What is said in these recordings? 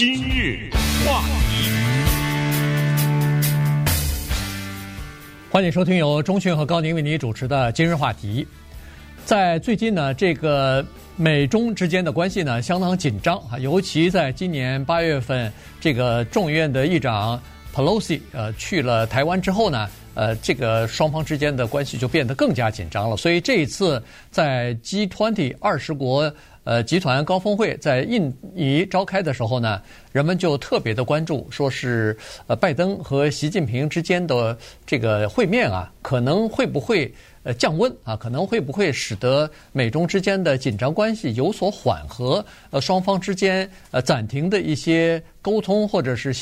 今日话题，欢迎收听由钟迅和高宁为您主持的今日话题。在最近呢，这个美中之间的关系呢相当紧张啊，尤其在今年八月份，这个众议院的议长 Pelosi 呃去了台湾之后呢。呃，这个双方之间的关系就变得更加紧张了。所以这一次在 G20 二十国呃集团高峰会在印尼召开的时候呢，人们就特别的关注，说是呃拜登和习近平之间的这个会面啊，可能会不会呃降温啊？可能会不会使得美中之间的紧张关系有所缓和？呃，双方之间呃暂停的一些沟通或者是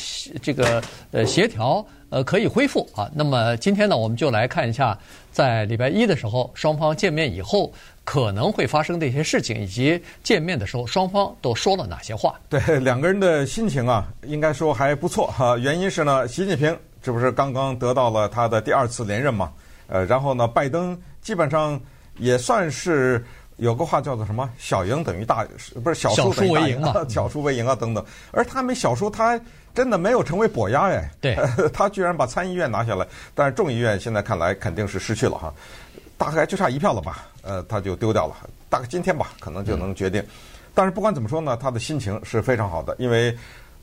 这个呃协调。呃，可以恢复啊。那么今天呢，我们就来看一下，在礼拜一的时候，双方见面以后可能会发生的一些事情，以及见面的时候双方都说了哪些话。对，两个人的心情啊，应该说还不错哈。原因是呢，习近平这不是刚刚得到了他的第二次连任嘛？呃，然后呢，拜登基本上也算是有个话叫做什么“小赢等于大”，不是小输等于大赢啊？小输为赢啊，等等。而他没小输，他。真的没有成为跛鸭哎，对，他居然把参议院拿下来，但是众议院现在看来肯定是失去了哈，大概就差一票了吧，呃，他就丢掉了，大概今天吧，可能就能决定。嗯、但是不管怎么说呢，他的心情是非常好的，因为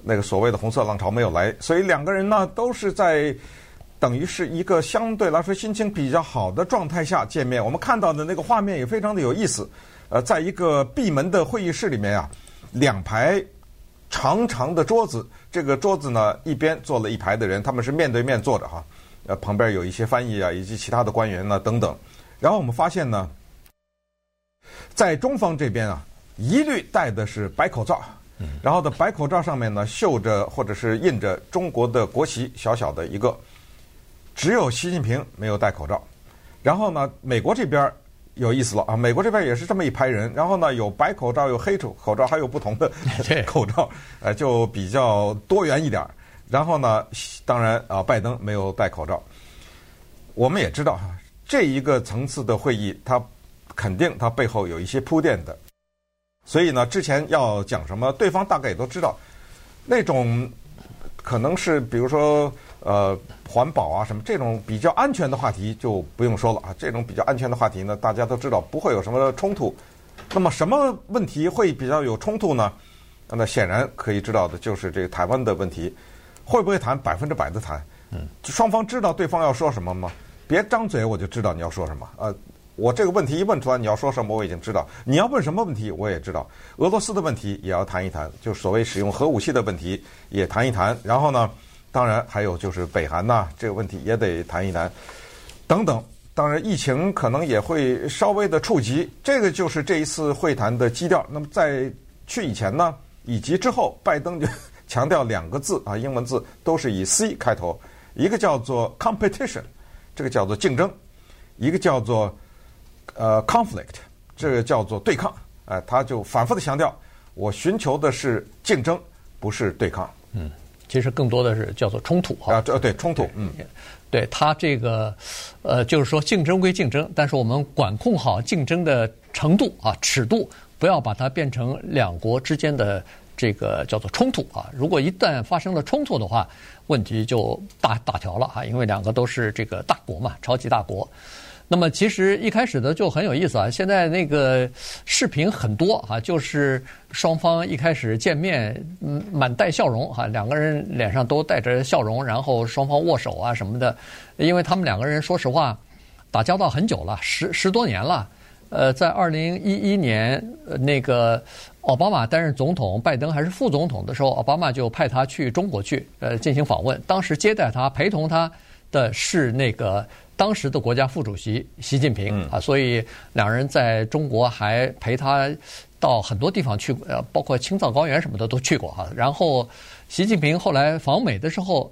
那个所谓的红色浪潮没有来，所以两个人呢都是在等于是一个相对来说心情比较好的状态下见面。我们看到的那个画面也非常的有意思，呃，在一个闭门的会议室里面啊，两排。长长的桌子，这个桌子呢，一边坐了一排的人，他们是面对面坐着哈，呃，旁边有一些翻译啊，以及其他的官员呢等等。然后我们发现呢，在中方这边啊，一律戴的是白口罩，然后的白口罩上面呢绣着或者是印着中国的国旗，小小的一个，只有习近平没有戴口罩。然后呢，美国这边。有意思了啊！美国这边也是这么一排人，然后呢，有白口罩，有黑口口罩，还有不同的 口罩，呃，就比较多元一点。然后呢，当然啊，拜登没有戴口罩。我们也知道哈，这一个层次的会议，它肯定它背后有一些铺垫的。所以呢，之前要讲什么，对方大概也都知道。那种可能是比如说。呃，环保啊，什么这种比较安全的话题就不用说了啊。这种比较安全的话题呢，大家都知道不会有什么冲突。那么什么问题会比较有冲突呢？那显然可以知道的就是这个台湾的问题，会不会谈？百分之百的谈。嗯，双方知道对方要说什么吗？别张嘴，我就知道你要说什么。呃，我这个问题一问出来，你要说什么我已经知道。你要问什么问题我也知道。俄罗斯的问题也要谈一谈，就所谓使用核武器的问题也谈一谈。然后呢？当然，还有就是北韩呐，这个问题也得谈一谈，等等。当然，疫情可能也会稍微的触及，这个就是这一次会谈的基调。那么在去以前呢，以及之后，拜登就强调两个字啊，英文字都是以 C 开头，一个叫做 competition，这个叫做竞争；一个叫做呃 conflict，这个叫做对抗。哎，他就反复的强调，我寻求的是竞争，不是对抗。嗯。其实更多的是叫做冲突哈啊，对对冲突，嗯，对他这个呃，就是说竞争归竞争，但是我们管控好竞争的程度啊，尺度，不要把它变成两国之间的这个叫做冲突啊。如果一旦发生了冲突的话，问题就大大条了啊，因为两个都是这个大国嘛，超级大国。那么其实一开始的就很有意思啊，现在那个视频很多啊，就是双方一开始见面，嗯，满带笑容哈，两个人脸上都带着笑容，然后双方握手啊什么的，因为他们两个人说实话打交道很久了，十十多年了。呃，在二零一一年那个奥巴马担任总统，拜登还是副总统的时候，奥巴马就派他去中国去呃进行访问，当时接待他、陪同他的是那个。当时的国家副主席习近平啊，所以两人在中国还陪他到很多地方去，呃，包括青藏高原什么的都去过哈。然后习近平后来访美的时候，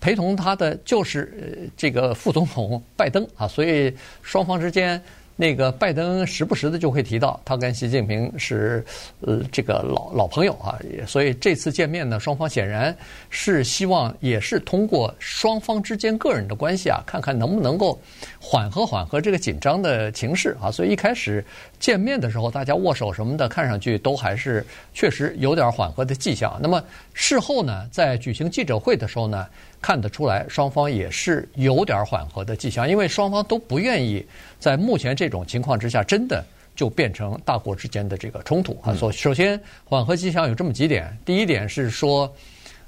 陪同他的就是这个副总统拜登啊，所以双方之间那个拜登时不时的就会提到，他跟习近平是呃这个老老朋友啊，所以这次见面呢，双方显然是希望也是通过双方之间个人的关系啊，看看能不能够缓和缓和这个紧张的情势啊。所以一开始见面的时候，大家握手什么的，看上去都还是确实有点缓和的迹象。那么事后呢，在举行记者会的时候呢，看得出来双方也是有点缓和的迹象，因为双方都不愿意在目前这种情况之下，真的就变成大国之间的这个冲突啊。所首先，缓和迹象有这么几点。第一点是说，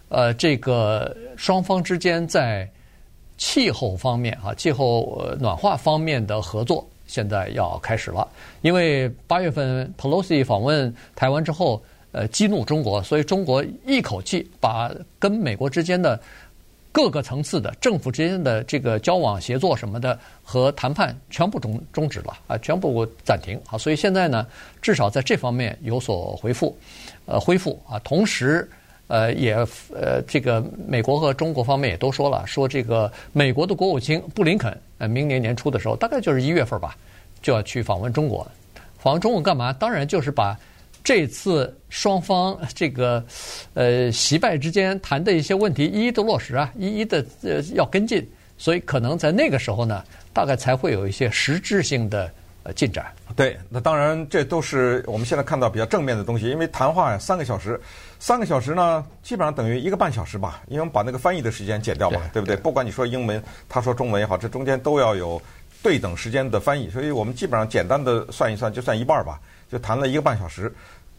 呃，这个双方之间在气候方面啊，气候暖化方面的合作现在要开始了。因为八月份 Pelosi 访问台湾之后，呃，激怒中国，所以中国一口气把跟美国之间的各个层次的政府之间的这个交往、协作什么的和谈判全部终终止了啊，全部暂停啊。所以现在呢，至少在这方面有所回复，呃，恢复啊。同时，呃，也呃，这个美国和中国方面也都说了，说这个美国的国务卿布林肯，呃，明年年初的时候，大概就是一月份吧，就要去访问中国。访问中国干嘛？当然就是把。这次双方这个呃习拜之间谈的一些问题，一一的落实啊，一一的呃要跟进，所以可能在那个时候呢，大概才会有一些实质性的呃进展。对，那当然这都是我们现在看到比较正面的东西，因为谈话呀三个小时，三个小时呢基本上等于一个半小时吧，因为我们把那个翻译的时间减掉嘛，对，对不对？不管你说英文，他说中文也好，这中间都要有对等时间的翻译，所以我们基本上简单的算一算，就算一半吧。就谈了一个半小时，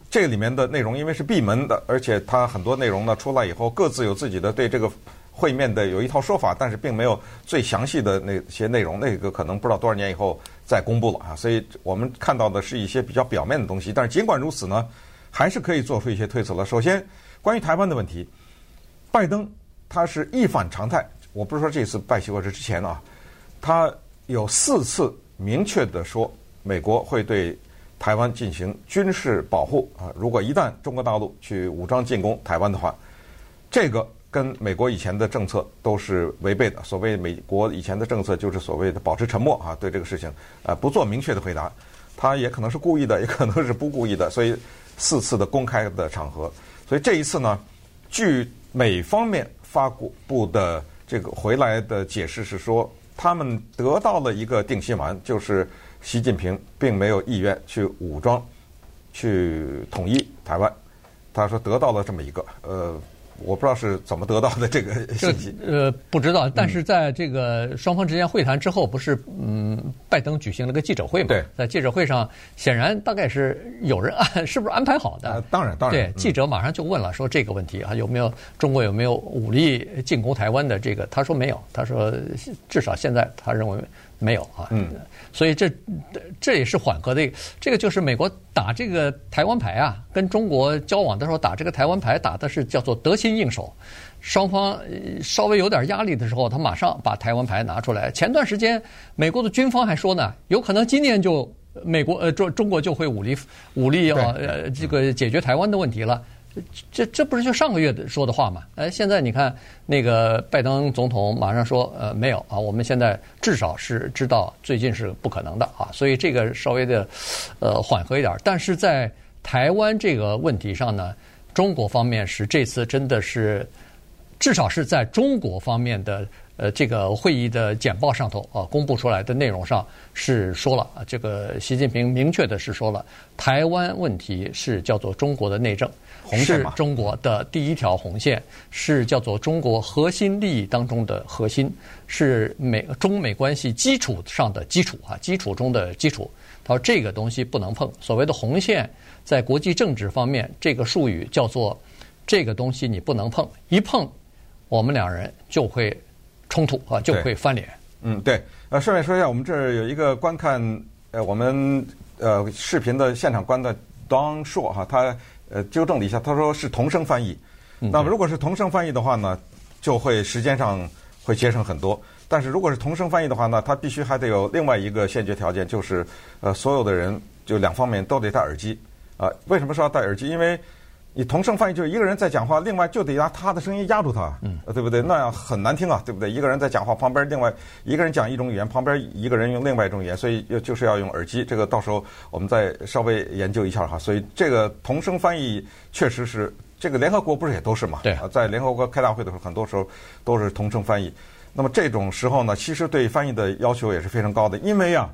这里面的内容因为是闭门的，而且它很多内容呢出来以后，各自有自己的对这个会面的有一套说法，但是并没有最详细的那些内容，那个可能不知道多少年以后再公布了啊。所以我们看到的是一些比较表面的东西，但是尽管如此呢，还是可以做出一些推测了。首先，关于台湾的问题，拜登他是一反常态，我不是说这次拜习或者之前啊，他有四次明确的说美国会对。台湾进行军事保护啊！如果一旦中国大陆去武装进攻台湾的话，这个跟美国以前的政策都是违背的。所谓美国以前的政策就是所谓的保持沉默啊，对这个事情啊不做明确的回答。他也可能是故意的，也可能是不故意的。所以四次的公开的场合，所以这一次呢，据美方面发布的这个回来的解释是说，他们得到了一个定心丸，就是。习近平并没有意愿去武装，去统一台湾。他说得到了这么一个，呃，我不知道是怎么得到的这个信息。呃，不知道。但是在这个双方之间会谈之后，不是嗯，拜登举行了个记者会嘛？对，在记者会上，显然大概是有人安，是不是安排好的？呃、当然，当然。对，记者马上就问了，说这个问题啊，有没有中国有没有武力进攻台湾的这个？他说没有。他说至少现在他认为。没有啊，嗯，所以这这也是缓和的。这个就是美国打这个台湾牌啊，跟中国交往的时候打这个台湾牌，打的是叫做得心应手。双方稍微有点压力的时候，他马上把台湾牌拿出来。前段时间，美国的军方还说呢，有可能今年就美国呃中中国就会武力武力要呃这个解决台湾的问题了。这这不是就上个月的说的话嘛？哎，现在你看那个拜登总统马上说，呃，没有啊，我们现在至少是知道最近是不可能的啊，所以这个稍微的呃缓和一点。但是在台湾这个问题上呢，中国方面是这次真的是至少是在中国方面的呃这个会议的简报上头啊公布出来的内容上是说了啊，这个习近平明确的是说了，台湾问题是叫做中国的内政。是中国的第一条红线，是叫做中国核心利益当中的核心，是美中美关系基础上的基础啊，基础中的基础。他说这个东西不能碰。所谓的红线，在国际政治方面，这个术语叫做这个东西你不能碰，一碰，我们两人就会冲突啊，就会翻脸。嗯，对。呃，顺便说一下，我们这儿有一个观看呃我们呃视频的现场观的 Don 硕哈，他。呃，纠正了一下，他说是同声翻译。那么如果是同声翻译的话呢，就会时间上会节省很多。但是如果是同声翻译的话呢，他必须还得有另外一个先决条件，就是呃，所有的人就两方面都得戴耳机。啊，为什么说要戴耳机？因为你同声翻译就是一个人在讲话，另外就得拿他的声音压住他，嗯，对不对？那样很难听啊，对不对？一个人在讲话，旁边另外一个人讲一种语言，旁边一个人用另外一种语言，所以就是要用耳机。这个到时候我们再稍微研究一下哈。所以这个同声翻译确实是，这个联合国不是也都是嘛？对，在联合国开大会的时候，很多时候都是同声翻译。那么这种时候呢，其实对翻译的要求也是非常高的，因为呀。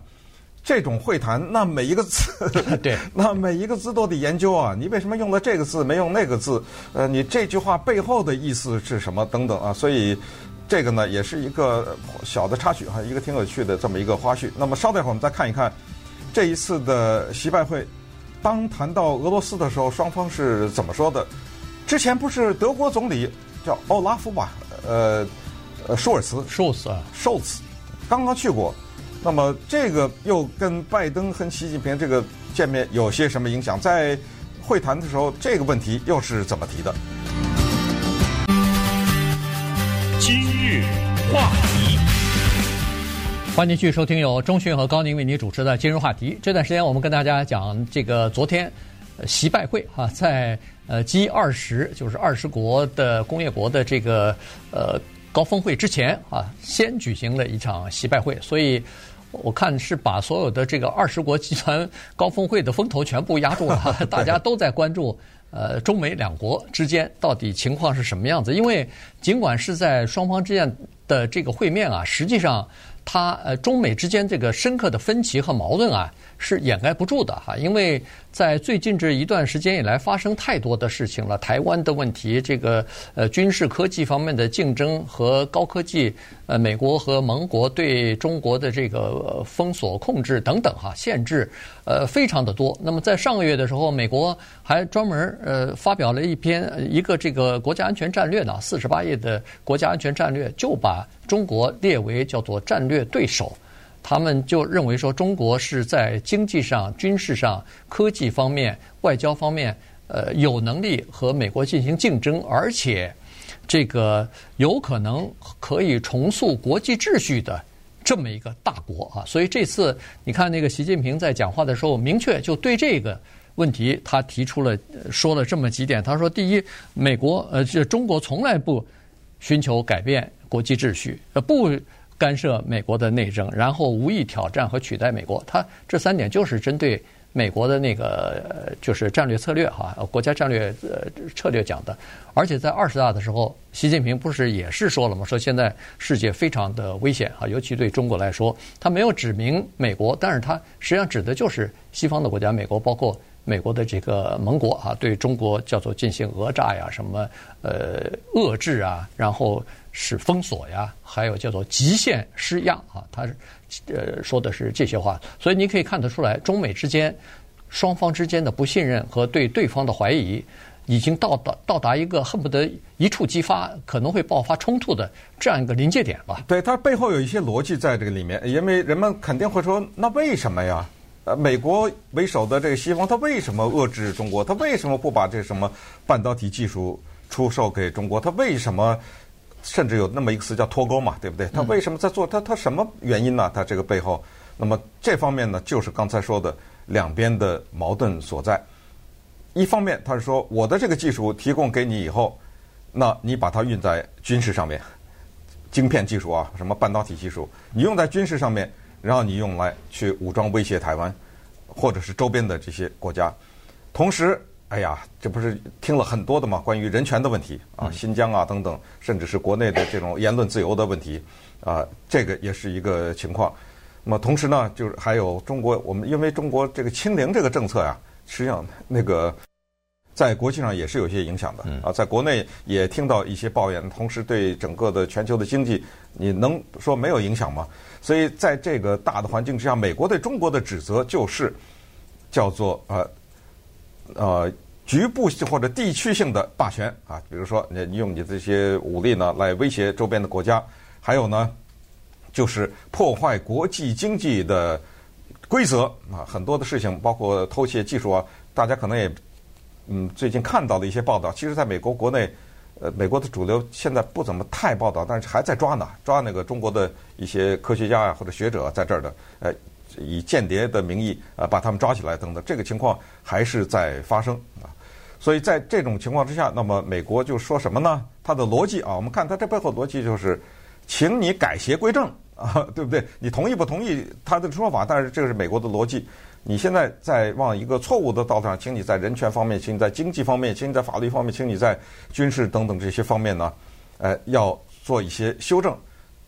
这种会谈，那每一个字，对，那每一个字都得研究啊！你为什么用了这个字，没用那个字？呃，你这句话背后的意思是什么？等等啊！所以这个呢，也是一个小的插曲哈，一个挺有趣的这么一个花絮。那么稍等一会儿，我们再看一看这一次的习拜会，当谈到俄罗斯的时候，双方是怎么说的？之前不是德国总理叫奥拉夫吧？呃，呃，舒尔茨，舒尔茨啊，舒尔茨，刚刚去过。那么这个又跟拜登和习近平这个见面有些什么影响？在会谈的时候，这个问题又是怎么提的？今日话题，欢迎继续收听由钟迅和高宁为您主持的《今日话题》。这段时间我们跟大家讲这个昨天习拜会啊，在呃 G 二十就是二十国的工业国的这个呃高峰会之前啊，先举行了一场习拜会，所以。我看是把所有的这个二十国集团高峰会的风头全部压住了，大家都在关注呃中美两国之间到底情况是什么样子。因为尽管是在双方之间的这个会面啊，实际上它呃中美之间这个深刻的分歧和矛盾啊是掩盖不住的哈，因为。在最近这一段时间以来，发生太多的事情了。台湾的问题，这个呃军事科技方面的竞争和高科技，呃美国和盟国对中国的这个封锁控制等等哈，限制呃非常的多。那么在上个月的时候，美国还专门呃发表了一篇一个这个国家安全战略呢，四十八页的国家安全战略，就把中国列为叫做战略对手。他们就认为说，中国是在经济上、军事上、科技方面、外交方面，呃，有能力和美国进行竞争，而且这个有可能可以重塑国际秩序的这么一个大国啊。所以这次你看，那个习近平在讲话的时候，明确就对这个问题，他提出了说了这么几点。他说：第一，美国呃，这中国从来不寻求改变国际秩序，呃，不。干涉美国的内政，然后无意挑战和取代美国，他这三点就是针对美国的那个就是战略策略哈，国家战略呃策略讲的。而且在二十大的时候，习近平不是也是说了吗？说现在世界非常的危险啊，尤其对中国来说，他没有指明美国，但是他实际上指的就是西方的国家，美国包括美国的这个盟国啊，对中国叫做进行讹诈呀，什么呃遏制啊，然后。是封锁呀，还有叫做极限施压啊，他是呃说的是这些话，所以你可以看得出来，中美之间双方之间的不信任和对对方的怀疑，已经到达到达一个恨不得一触即发，可能会爆发冲突的这样一个临界点吧。对，它背后有一些逻辑在这个里面，因为人们肯定会说，那为什么呀？呃，美国为首的这个西方，他为什么遏制中国？他为什么不把这什么半导体技术出售给中国？他为什么？甚至有那么一个词叫脱钩嘛，对不对？他为什么在做？他他什么原因呢？他这个背后，那么这方面呢，就是刚才说的两边的矛盾所在。一方面，他是说我的这个技术提供给你以后，那你把它用在军事上面，晶片技术啊，什么半导体技术，你用在军事上面，然后你用来去武装威胁台湾，或者是周边的这些国家，同时。哎呀，这不是听了很多的嘛？关于人权的问题啊，新疆啊等等，甚至是国内的这种言论自由的问题啊，这个也是一个情况。那么同时呢，就是还有中国，我们因为中国这个清零这个政策呀，实际上那个在国际上也是有些影响的啊，在国内也听到一些抱怨，同时对整个的全球的经济，你能说没有影响吗？所以在这个大的环境之下，美国对中国的指责就是叫做呃。呃，局部或者地区性的霸权啊，比如说你用你这些武力呢来威胁周边的国家，还有呢，就是破坏国际经济的规则啊，很多的事情，包括偷窃技术啊，大家可能也嗯最近看到的一些报道，其实在美国国内，呃，美国的主流现在不怎么太报道，但是还在抓呢，抓那个中国的一些科学家啊或者学者在这儿的，呃。以间谍的名义啊，把他们抓起来等等，这个情况还是在发生啊。所以在这种情况之下，那么美国就说什么呢？他的逻辑啊，我们看他这背后逻辑就是，请你改邪归正啊，对不对？你同意不同意他的说法？但是这个是美国的逻辑。你现在在往一个错误的道路上，请你在人权方面，请你在经济方面，请你在法律方面，请你在军事等等这些方面呢，呃，要做一些修正。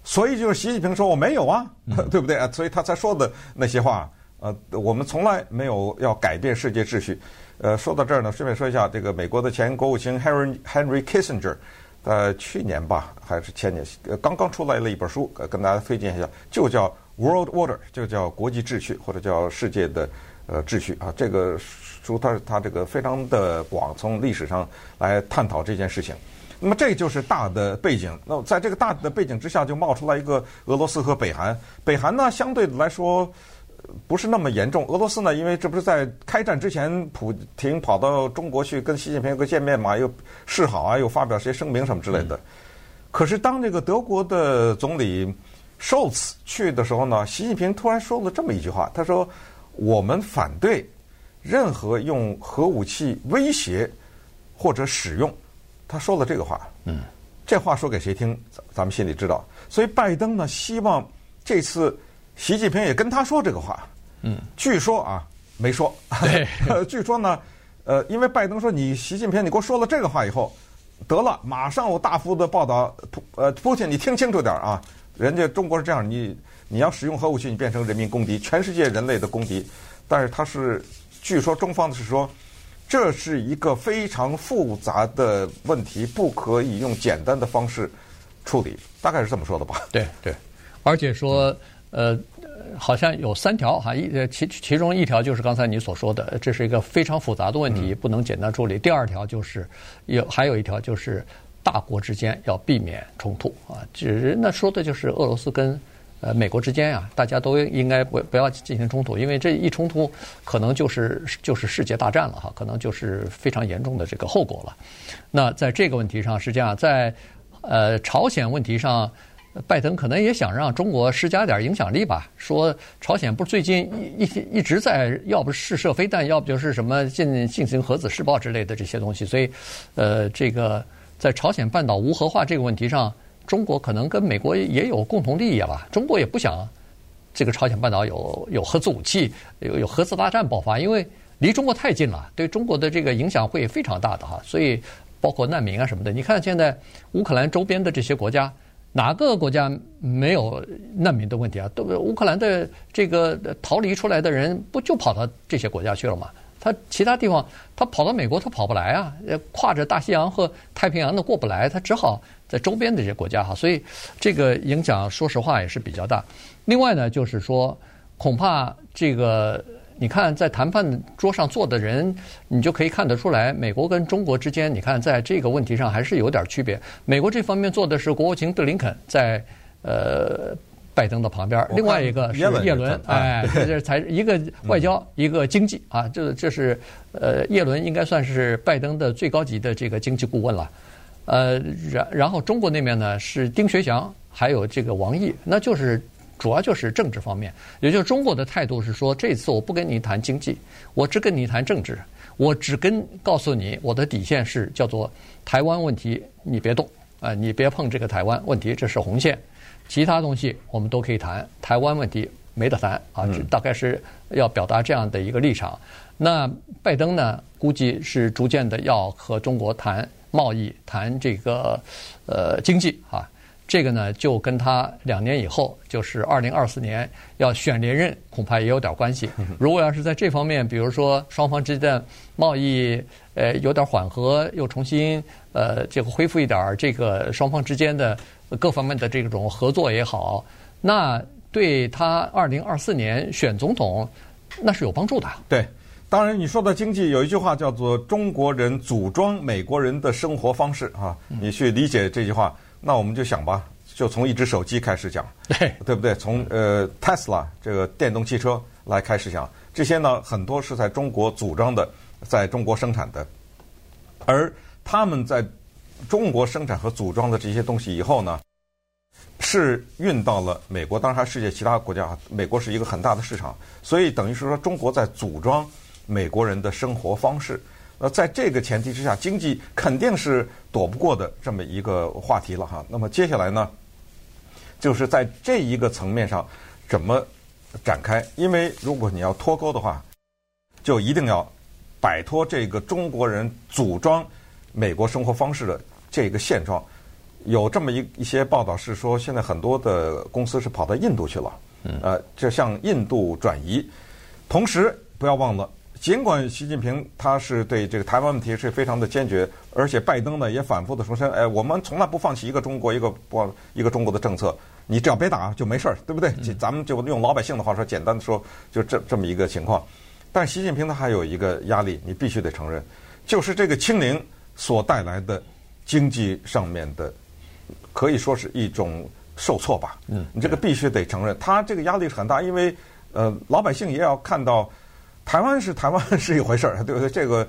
所以就是习近平说我没有啊，对不对啊？所以他才说的那些话，呃，我们从来没有要改变世界秩序。呃，说到这儿呢，顺便说一下，这个美国的前国务卿 Henry Henry Kissinger，呃，去年吧还是前年，呃，刚刚出来了一本书，呃，跟大家推荐一下，就叫。World Order 就叫国际秩序，或者叫世界的呃秩序啊。这个书它它这个非常的广，从历史上来探讨这件事情。那么这就是大的背景。那在这个大的背景之下，就冒出来一个俄罗斯和北韩。北韩呢，相对来说不是那么严重。俄罗斯呢，因为这不是在开战之前，普京跑到中国去跟习近平有个见面嘛，又示好啊，又发表些声明什么之类的。可是当这个德国的总理。Scholz 去的时候呢，习近平突然说了这么一句话，他说：“我们反对任何用核武器威胁或者使用。”他说了这个话，嗯，这话说给谁听？咱咱们心里知道。所以拜登呢，希望这次习近平也跟他说这个话，嗯，据说啊，没说，对，据说呢，呃，因为拜登说你习近平，你给我说了这个话以后，得了，马上我大幅的报道，普呃，普京，你听清楚点啊。人家中国是这样，你你要使用核武器，你变成人民公敌，全世界人类的公敌。但是他是，据说中方是说，这是一个非常复杂的问题，不可以用简单的方式处理，大概是这么说的吧？对对，而且说，呃，好像有三条哈，一其其中一条就是刚才你所说的，这是一个非常复杂的问题，不能简单处理。第二条就是有还有一条就是。大国之间要避免冲突啊，只是那说的就是俄罗斯跟呃美国之间呀，大家都应该不不要进行冲突，因为这一冲突可能就是就是世界大战了哈，可能就是非常严重的这个后果了。那在这个问题上是这样，在呃朝鲜问题上，拜登可能也想让中国施加点影响力吧，说朝鲜不是最近一一一直在要不试射飞弹，要不就是什么进进行核子试爆之类的这些东西，所以呃这个。在朝鲜半岛无核化这个问题上，中国可能跟美国也有共同利益吧。中国也不想这个朝鲜半岛有有核子武器，有有核子大战爆发，因为离中国太近了，对中国的这个影响会非常大的哈。所以包括难民啊什么的，你看现在乌克兰周边的这些国家，哪个国家没有难民的问题啊？都乌克兰的这个逃离出来的人，不就跑到这些国家去了吗？他其他地方，他跑到美国，他跑不来啊！呃跨着大西洋和太平洋的过不来，他只好在周边的这些国家哈。所以这个影响，说实话也是比较大。另外呢，就是说，恐怕这个你看，在谈判桌上坐的人，你就可以看得出来，美国跟中国之间，你看在这个问题上还是有点区别。美国这方面做的是国务卿德林肯在呃。拜登的旁边，另外一个是叶伦，哎，这才一个外交，一个经济啊，这这是呃，叶伦应该算是拜登的最高级的这个经济顾问了，呃，然然后中国那边呢是丁学祥，还有这个王毅，那就是主要就是政治方面，也就是中国的态度是说，这次我不跟你谈经济，我只跟你谈政治，我只跟告诉你我的底线是叫做台湾问题，你别动啊，你别碰这个台湾问题，这是红线。其他东西我们都可以谈，台湾问题没得谈啊，这大概是要表达这样的一个立场。那拜登呢，估计是逐渐的要和中国谈贸易，谈这个呃经济啊。这个呢，就跟他两年以后，就是二零二四年要选连任，恐怕也有点关系。如果要是在这方面，比如说双方之间的贸易呃有点缓和，又重新呃这个恢复一点这个双方之间的。各方面的这种合作也好，那对他二零二四年选总统那是有帮助的。对，当然你说的经济有一句话叫做“中国人组装美国人的生活方式”啊，你去理解这句话，那我们就想吧，就从一只手机开始讲，对对不对？从呃 Tesla 这个电动汽车来开始讲，这些呢很多是在中国组装的，在中国生产的，而他们在。中国生产和组装的这些东西以后呢，是运到了美国，当然世界其他国家。美国是一个很大的市场，所以等于是说中国在组装美国人的生活方式。呃，在这个前提之下，经济肯定是躲不过的这么一个话题了哈。那么接下来呢，就是在这一个层面上怎么展开？因为如果你要脱钩的话，就一定要摆脱这个中国人组装美国生活方式的这个现状。有这么一一些报道是说，现在很多的公司是跑到印度去了，呃，就向印度转移。同时，不要忘了。尽管习近平他是对这个台湾问题是非常的坚决，而且拜登呢也反复的重申，哎，我们从来不放弃一个中国一个不一个中国的政策，你只要别打就没事儿，对不对？咱们就用老百姓的话说，简单的说，就这这么一个情况。但习近平他还有一个压力，你必须得承认，就是这个清零所带来的经济上面的，可以说是一种受挫吧。嗯，你这个必须得承认，他这个压力是很大，因为呃，老百姓也要看到。台湾是台湾是一回事儿，对不对？这个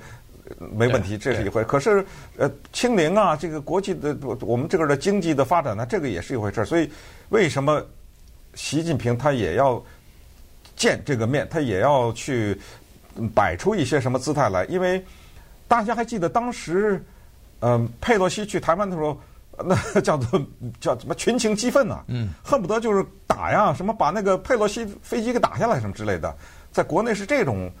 没问题，这是一回。可是，呃，清零啊，这个国际的我们这个的经济的发展呢，这个也是一回事儿。所以，为什么习近平他也要见这个面，他也要去摆出一些什么姿态来？因为大家还记得当时，嗯、呃，佩洛西去台湾的时候，那叫做 叫什么群情激愤呐、啊，嗯，恨不得就是打呀，什么把那个佩洛西飞机给打下来什么之类的。在国内是这种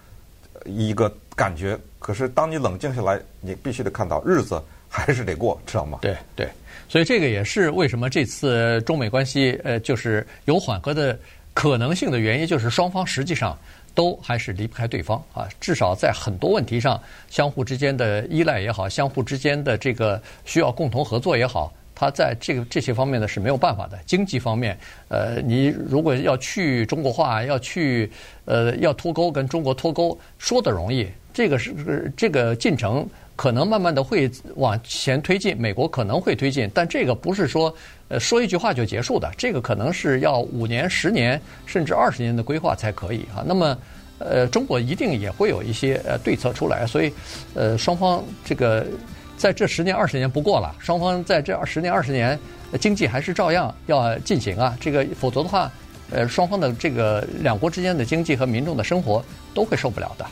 一个感觉，可是当你冷静下来，你必须得看到日子还是得过，知道吗？对对，所以这个也是为什么这次中美关系呃就是有缓和的可能性的原因，就是双方实际上都还是离不开对方啊，至少在很多问题上，相互之间的依赖也好，相互之间的这个需要共同合作也好。他在这个这些方面呢是没有办法的。经济方面，呃，你如果要去中国化，要去呃要脱钩跟中国脱钩，说的容易，这个是这个进程可能慢慢的会往前推进，美国可能会推进，但这个不是说呃说一句话就结束的，这个可能是要五年、十年甚至二十年的规划才可以啊。那么呃，中国一定也会有一些呃对策出来，所以呃双方这个。在这十年二十年不过了，双方在这十年二十年，经济还是照样要进行啊。这个否则的话，呃，双方的这个两国之间的经济和民众的生活都会受不了的。